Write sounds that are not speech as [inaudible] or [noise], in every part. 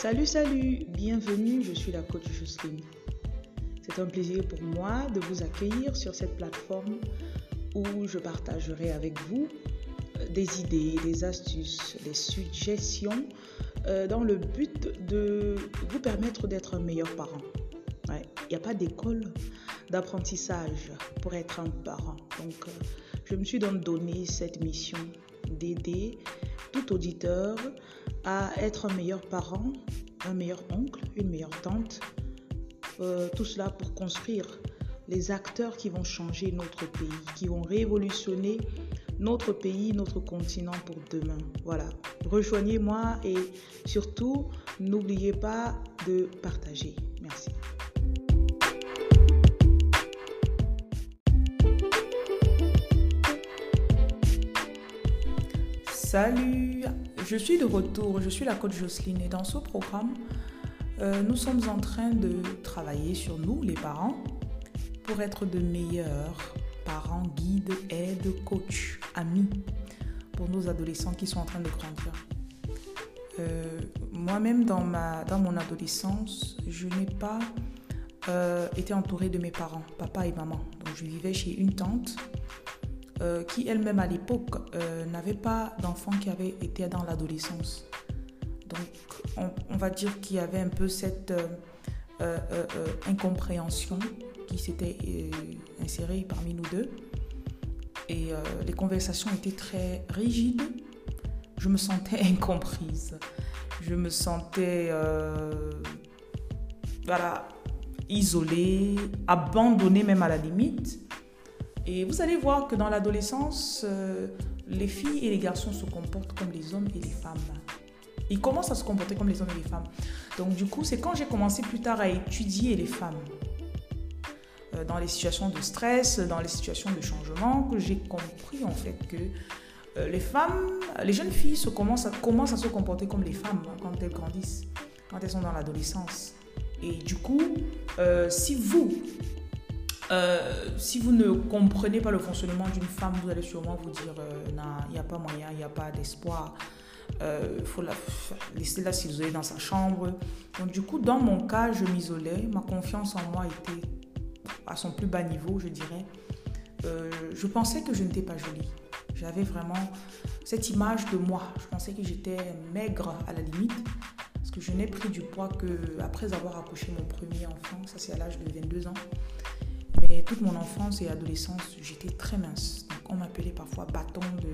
Salut, salut, bienvenue, je suis la coach Jocelyne. C'est un plaisir pour moi de vous accueillir sur cette plateforme où je partagerai avec vous euh, des idées, des astuces, des suggestions euh, dans le but de vous permettre d'être un meilleur parent. Il n'y a pas d'école d'apprentissage pour être un parent. Donc, euh, je me suis donc donné cette mission d'aider tout auditeur à être un meilleur parent, un meilleur oncle, une meilleure tante. Euh, tout cela pour construire les acteurs qui vont changer notre pays, qui vont révolutionner notre pays, notre continent pour demain. Voilà. Rejoignez-moi et surtout, n'oubliez pas de partager. Merci. Salut, je suis de retour, je suis la coach Jocelyne et dans ce programme, euh, nous sommes en train de travailler sur nous, les parents, pour être de meilleurs parents, guides, aides, coachs, amis pour nos adolescents qui sont en train de grandir. Euh, moi-même, dans, dans mon adolescence, je n'ai pas euh, été entourée de mes parents, papa et maman. Donc, je vivais chez une tante euh, qui elle-même à l'époque euh, n'avait pas d'enfants qui avaient été dans l'adolescence. Donc on, va dire qu'il y avait un peu cette euh, incompréhension qui s'était insérée parmi nous deux. Et les conversations étaient très rigides. Je me sentais [laughs] incomprise. Je me sentais voilà, isolée, abandonnée même à la limite. Et vous allez voir que dans l'adolescence, euh, les filles et les garçons se comportent comme les hommes et les femmes. Ils commencent à se comporter comme les hommes et les femmes. Donc du coup, c'est quand j'ai commencé plus tard à étudier les femmes euh, dans les situations de stress, dans les situations de changement, que j'ai compris en fait que euh, les femmes, les jeunes filles commencent, à, commencent à se comporter comme les femmes quand elles grandissent, quand elles sont dans l'adolescence. Et du coup, si vous, euh, si vous ne comprenez pas le fonctionnement d'une femme, vous allez sûrement vous dire euh, il n'y a pas moyen, il n'y a pas d'espoir. Il euh, faut la, laisser la s'isoler dans sa chambre. Donc, du coup, dans mon cas, je m'isolais. Ma confiance en moi était à son plus bas niveau, je dirais. je pensais que je n'étais pas jolie. J'avais vraiment cette image de moi. Je pensais que j'étais maigre à la limite. Parce que je n'ai pris du poids que après avoir accouché mon premier enfant. Ça, c'est à l'âge de 22 ans. Toute mon enfance et adolescence, j'étais très mince. On m'appelait parfois bâton de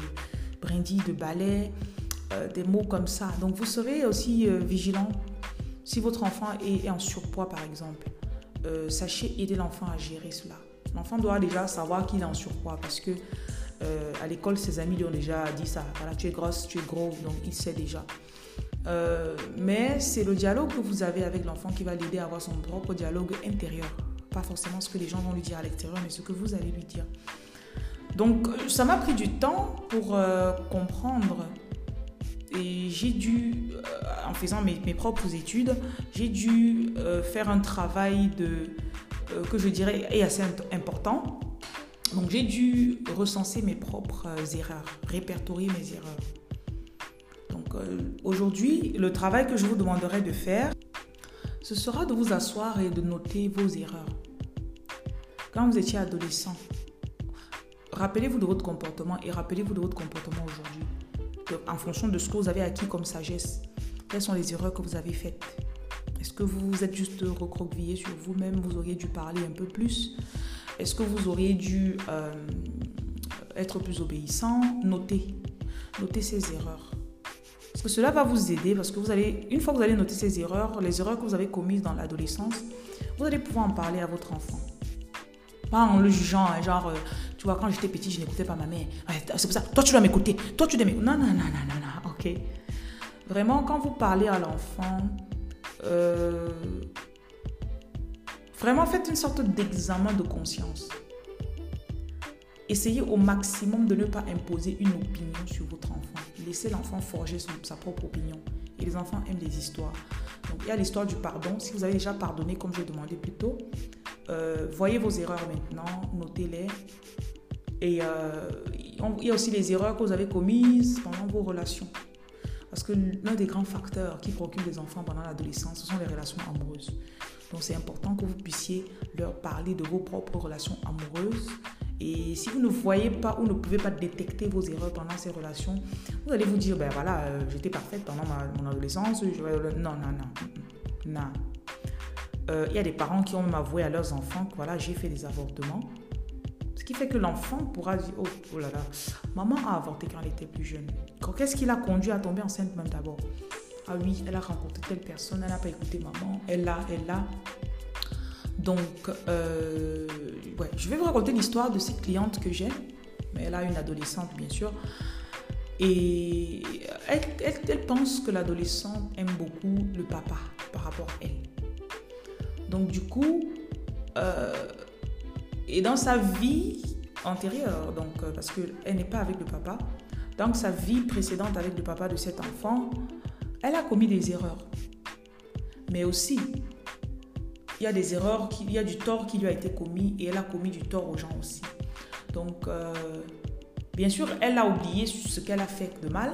brindille de balai, euh, des mots comme ça. Donc vous serez aussi euh, vigilant si votre enfant est, en surpoids par exemple. Euh, sachez aider l'enfant à gérer cela. L'enfant doit déjà savoir qu'il est en surpoids parce que à l'école, ses amis lui ont déjà dit ça. Tu es grosse, tu es gros, donc il sait déjà. mais c'est le dialogue que vous avez avec l'enfant qui va l'aider à avoir son propre dialogue intérieur pas forcément ce que les gens vont lui dire à l'extérieur, mais ce que vous allez lui dire. Donc euh, ça m'a pris du temps pour euh, comprendre et j'ai dû, euh, en faisant mes, mes, propres études, j'ai dû faire un travail de, que je dirais est assez important. Donc j'ai dû recenser mes propres erreurs, répertorier mes erreurs. Donc aujourd'hui, le travail que je vous demanderai de faire, ce sera de vous asseoir et de noter vos erreurs. Quand vous étiez adolescent, rappelez-vous de votre comportement et rappelez-vous de votre comportement aujourd'hui. En fonction de ce que vous avez acquis comme sagesse, quelles sont les erreurs que vous avez faites? Est-ce que vous vous êtes juste recroquevillé sur vous-même Vous auriez dû parler un peu plus? Est-ce que vous auriez dû euh, être plus obéissant? Notez. Notez ces erreurs. Parce que cela va vous aider parce que vous allez, une fois que vous allez noter ces erreurs, les erreurs que vous avez commises dans l'adolescence, vous allez pouvoir en parler à votre enfant. Pas en le jugeant, hein, genre, euh, tu vois, quand j'étais petit, je n'écoutais pas ma mère. c'est pour ça, toi tu dois m'écouter, toi tu dois m'écouter. Non, non, non, non, non, non, ok. Vraiment, quand vous parlez à l'enfant, euh, vraiment faites une sorte d'examen de conscience. Essayez au maximum de ne pas imposer une opinion sur votre enfant. Laissez l'enfant forger sa propre opinion. Et les enfants aiment les histoires. Donc il y a l'histoire du pardon. Si vous avez déjà pardonné, comme j'ai demandé plus tôt, euh, voyez vos erreurs maintenant, notez-les. Et euh, il y a aussi les erreurs que vous avez commises pendant vos relations. Parce que l'un des grands facteurs qui préoccupent les enfants pendant l'adolescence, ce sont les relations amoureuses. Donc c'est important que vous puissiez leur parler de vos propres relations amoureuses. Et si vous ne voyez pas ou ne pouvez pas détecter vos erreurs pendant ces relations, vous allez vous dire, ben voilà, euh, j'étais parfaite pendant mon adolescence. non, non, non. Non. Euh, il y a des parents qui ont même avoué à leurs enfants que voilà, j'ai fait des avortements. Ce qui fait que l'enfant pourra dire, oh, oh là là, maman a avorté quand elle était plus jeune. Qu'est-ce qui l'a conduit à tomber enceinte même d'abord? Ah oui, elle a rencontré telle personne, elle n'a pas écouté maman, elle l'a, elle l'a. Donc, euh, ouais, je vais vous raconter l'histoire de cette cliente que j'ai. Mais elle a une adolescente, bien sûr. Et elle, elle, pense que l'adolescente aime beaucoup le papa par rapport à elle. Donc, du coup, euh, et dans sa vie antérieure, donc, euh, parce qu'elle n'est pas avec le papa, dans sa vie précédente avec le papa de cet enfant, elle a commis des erreurs. Mais aussi, il y a des erreurs, il y a du tort qui lui a été commis et elle a commis du tort aux gens aussi. Donc, euh, bien sûr, elle a oublié ce qu'elle a fait de mal,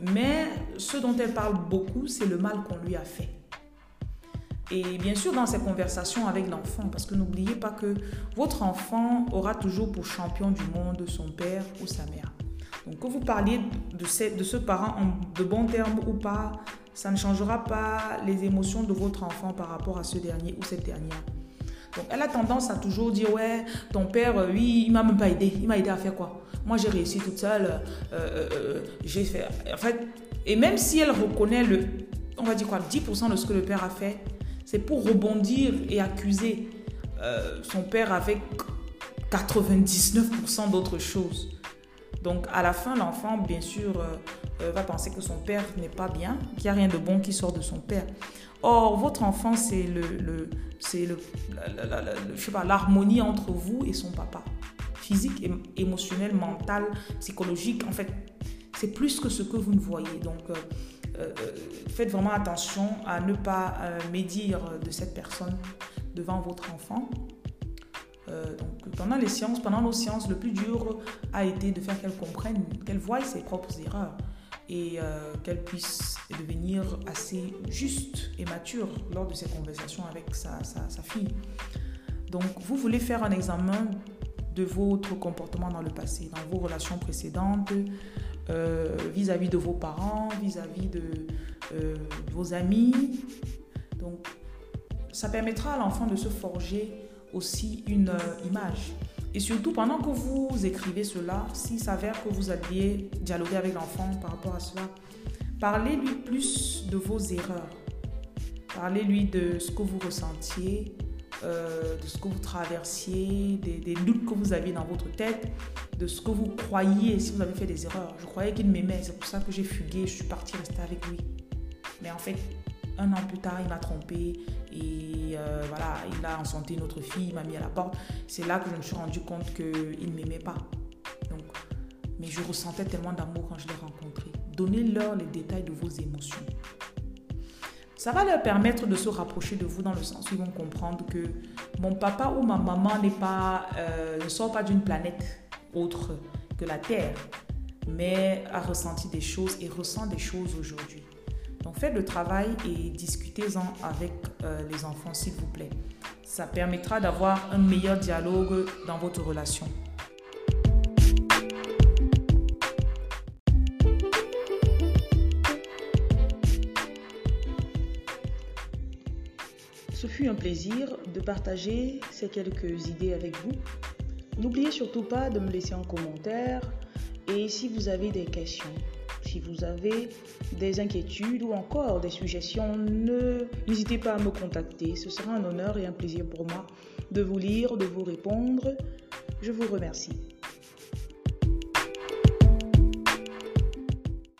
mais ce dont elle parle beaucoup, c'est le mal qu'on lui a fait. Et bien sûr, dans ses conversations avec l'enfant, parce que n'oubliez pas que votre enfant aura toujours pour champion du monde son père ou sa mère. Donc que vous parliez de ce, de ce parent en de bons termes ou pas, ça ne changera pas les émotions de votre enfant par rapport à ce dernier ou cette dernière. Donc elle a tendance à toujours dire ouais, ton père, euh, oui, il m'a même pas aidé. Il m'a aidé à faire quoi? Moi j'ai réussi toute seule. Euh, euh, j'ai fait. En fait, et même si elle reconnaît le, on va dire quoi, 10% de ce que le père a fait, c'est pour rebondir et accuser son père avec 99% d'autres choses. Donc à la fin, l'enfant, bien sûr, euh, euh, va penser que son père n'est pas bien, qu'il n'y a rien de bon qui sort de son père. Or, votre enfant, c'est le, c'est le, je pas, l'harmonie entre vous et son papa, physique, émotionnel, mental, psychologique. En fait, c'est plus que ce que vous ne voyez. Donc, euh, faites vraiment attention à ne pas médire de cette personne devant votre enfant. Euh, donc, pendant les sciences, pendant nos sciences, le plus dur a été de faire qu'elle comprenne, qu'elle voie ses propres erreurs et euh, qu'elle puisse devenir assez juste et mature lors de ses conversations avec sa, fille. Donc, vous voulez faire un examen de votre comportement dans le passé, dans vos relations précédentes, euh, vis-à-vis de vos parents, vis-à-vis de vos amis. Donc, ça permettra à l'enfant de se forger aussi une euh, image. Et surtout, pendant que vous écrivez cela, s'il s'avère que vous alliez dialoguer avec l'enfant par rapport à cela, parlez-lui plus de vos erreurs. Parlez-lui de ce que vous ressentiez, euh, de ce que vous traversiez, des, des, doutes que vous aviez dans votre tête, de ce que vous croyiez si vous avez fait des erreurs. Je croyais qu'il m'aimait, c'est pour ça que j'ai fugué, je suis partie rester avec lui. Mais en fait, un an plus tard, il m'a trompé et euh, voilà, il a enchanté notre fille, il m'a mis à la porte. C'est là que je me suis rendu compte qu'il ne m'aimait pas. Donc, mais je ressentais tellement d'amour quand je l'ai rencontré. Donnez-leur les détails de vos émotions. Ça va leur permettre de se rapprocher de vous dans le sens où ils vont comprendre que mon papa ou ma maman n'est pas, euh, ne sort pas d'une planète autre que la Terre, mais a ressenti des choses et ressent des choses aujourd'hui. Donc faites le travail et discutez-en avec euh, les enfants, s'il vous plaît. Ça permettra d'avoir un meilleur dialogue dans votre relation. Ce fut un plaisir de partager ces quelques idées avec vous. N'oubliez surtout pas de me laisser un commentaire et si vous avez des questions, si vous avez des inquiétudes ou encore des suggestions, n'hésitez pas à me contacter. Ce sera un honneur et un plaisir pour moi de vous lire, de vous répondre. Je vous remercie.